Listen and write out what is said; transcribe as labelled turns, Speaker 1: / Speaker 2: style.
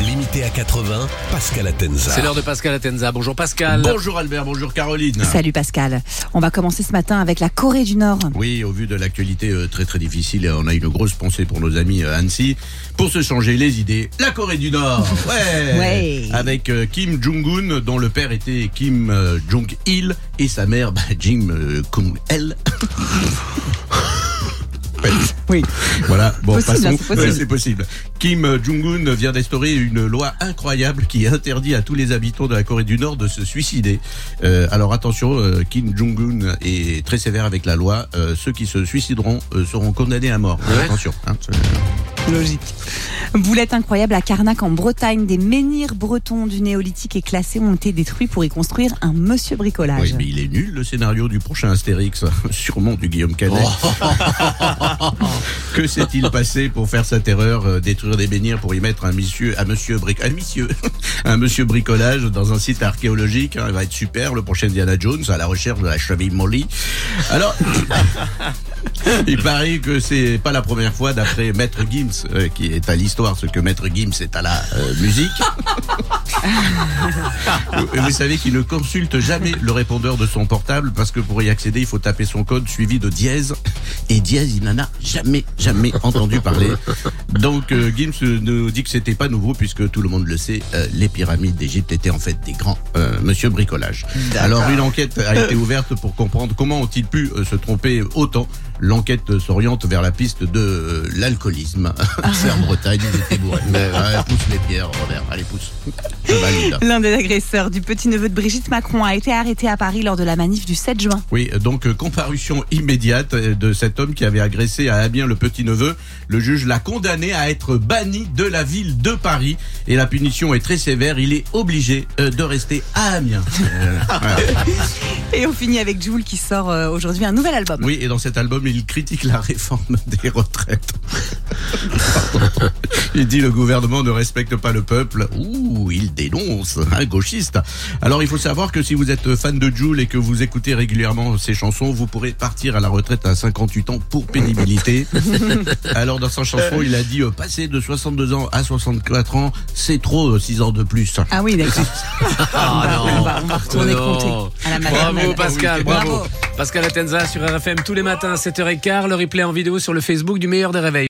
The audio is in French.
Speaker 1: Limité à 80, Pascal Atenza.
Speaker 2: C'est l'heure de Pascal Atenza. Bonjour Pascal.
Speaker 3: Bonjour Albert, bonjour Caroline.
Speaker 4: Salut Pascal. On va commencer ce matin avec la Corée du Nord.
Speaker 3: Oui, au vu de l'actualité euh, très très difficile, on a une grosse pensée pour nos amis euh, Annecy. Pour se changer les idées, la Corée du Nord. Ouais.
Speaker 4: Ouais.
Speaker 3: Avec euh, Kim Jong-un, dont le père était Kim Jong-il et sa mère bah, Jim euh,
Speaker 4: Oui.
Speaker 3: Voilà, bon,
Speaker 4: Possible,
Speaker 3: passons.
Speaker 4: c'est possible.
Speaker 3: Ouais, c'est possible. Kim Jong-un vient d'instaurer une loi incroyable qui interdit à tous les habitants de la Corée du Nord de se suicider. Euh, alors attention, euh, Kim Jong-un est très sévère avec la loi. Euh, ceux qui se suicideront euh, seront condamnés à mort.
Speaker 2: Ouais.
Speaker 3: Attention. hein,
Speaker 4: Logique. Boulette incroyable à Carnac en Bretagne. Des menhirs bretons du néolithique et classés ont été détruits pour y construire un monsieur bricolage.
Speaker 3: Oui, mais il est nul le scénario du prochain Astérix, sûrement du Guillaume Canet. que s'est-il passé pour faire sa terreur, euh, détruire des menhirs pour y mettre un monsieur, un monsieur bric, un monsieur, un monsieur bricolage dans un site archéologique. hein, il va être super, le prochain Diana Jones à la recherche de la cheville Molly. Alors, il paraît que c'est pas la première fois, d'après Maître Gims, euh, qui est à l'histoire, ce que Maître Gims est à la euh, musique. Vous- Vous savez qu'il ne consulte jamais le répondeur de son portable parce que pour y accéder, il faut taper son code suivi de dièse. Et dièse, il n'en a jamais, jamais entendu parler. Donc euh, Gims nous dit que c'était pas nouveau puisque tout le monde le sait, euh, les pyramides d'Égypte étaient en fait des grands monsieur bricolage. Alors une enquête a été ouverte pour comprendre comment ont-ils pu se tromper autant. L'enquête s'oriente vers la piste de l'alcoolisme. C'est en Bretagne, pousse les pierres, Robert. Allez, pousse.
Speaker 4: L'un des agresseurs du petit-neveu de Brigitte Macron a été arrêté à Paris lors de la manif du 7 juin.
Speaker 3: Oui, donc euh, comparution immédiate euh, de cet homme qui avait agressé à Amiens le petit-neveu. Le juge l'a condamné à être banni de la ville de Paris et la punition est très sévère. Il est obligé euh, de rester à Amiens.
Speaker 4: Et on finit avec Jules qui sort euh, aujourd'hui un nouvel album.
Speaker 3: Oui, et dans cet album, il critique la réforme des retraites. il dit le gouvernement ne respecte pas le peuple. Ouh, il dénonce un gauchiste. Alors il faut savoir que si vous êtes fan de Jules et que vous écoutez régulièrement ses chansons, vous pourrez partir à la retraite à 58 ans pour pénibilité. Alors dans sa chanson, il a dit euh, passer de 62 ans à 64 ans, c'est trop 6 ans de plus.
Speaker 4: Ah oui, d'accord.
Speaker 2: Ah,
Speaker 4: on, va, on va retourner
Speaker 2: Non.
Speaker 4: compter à la maternelle.
Speaker 2: Bravo Pascal, bravo.
Speaker 4: Bravo.
Speaker 2: Pascal Atenza sur RFM tous les matins à 7h15. Le replay en vidéo sur le Facebook du meilleur des réveils.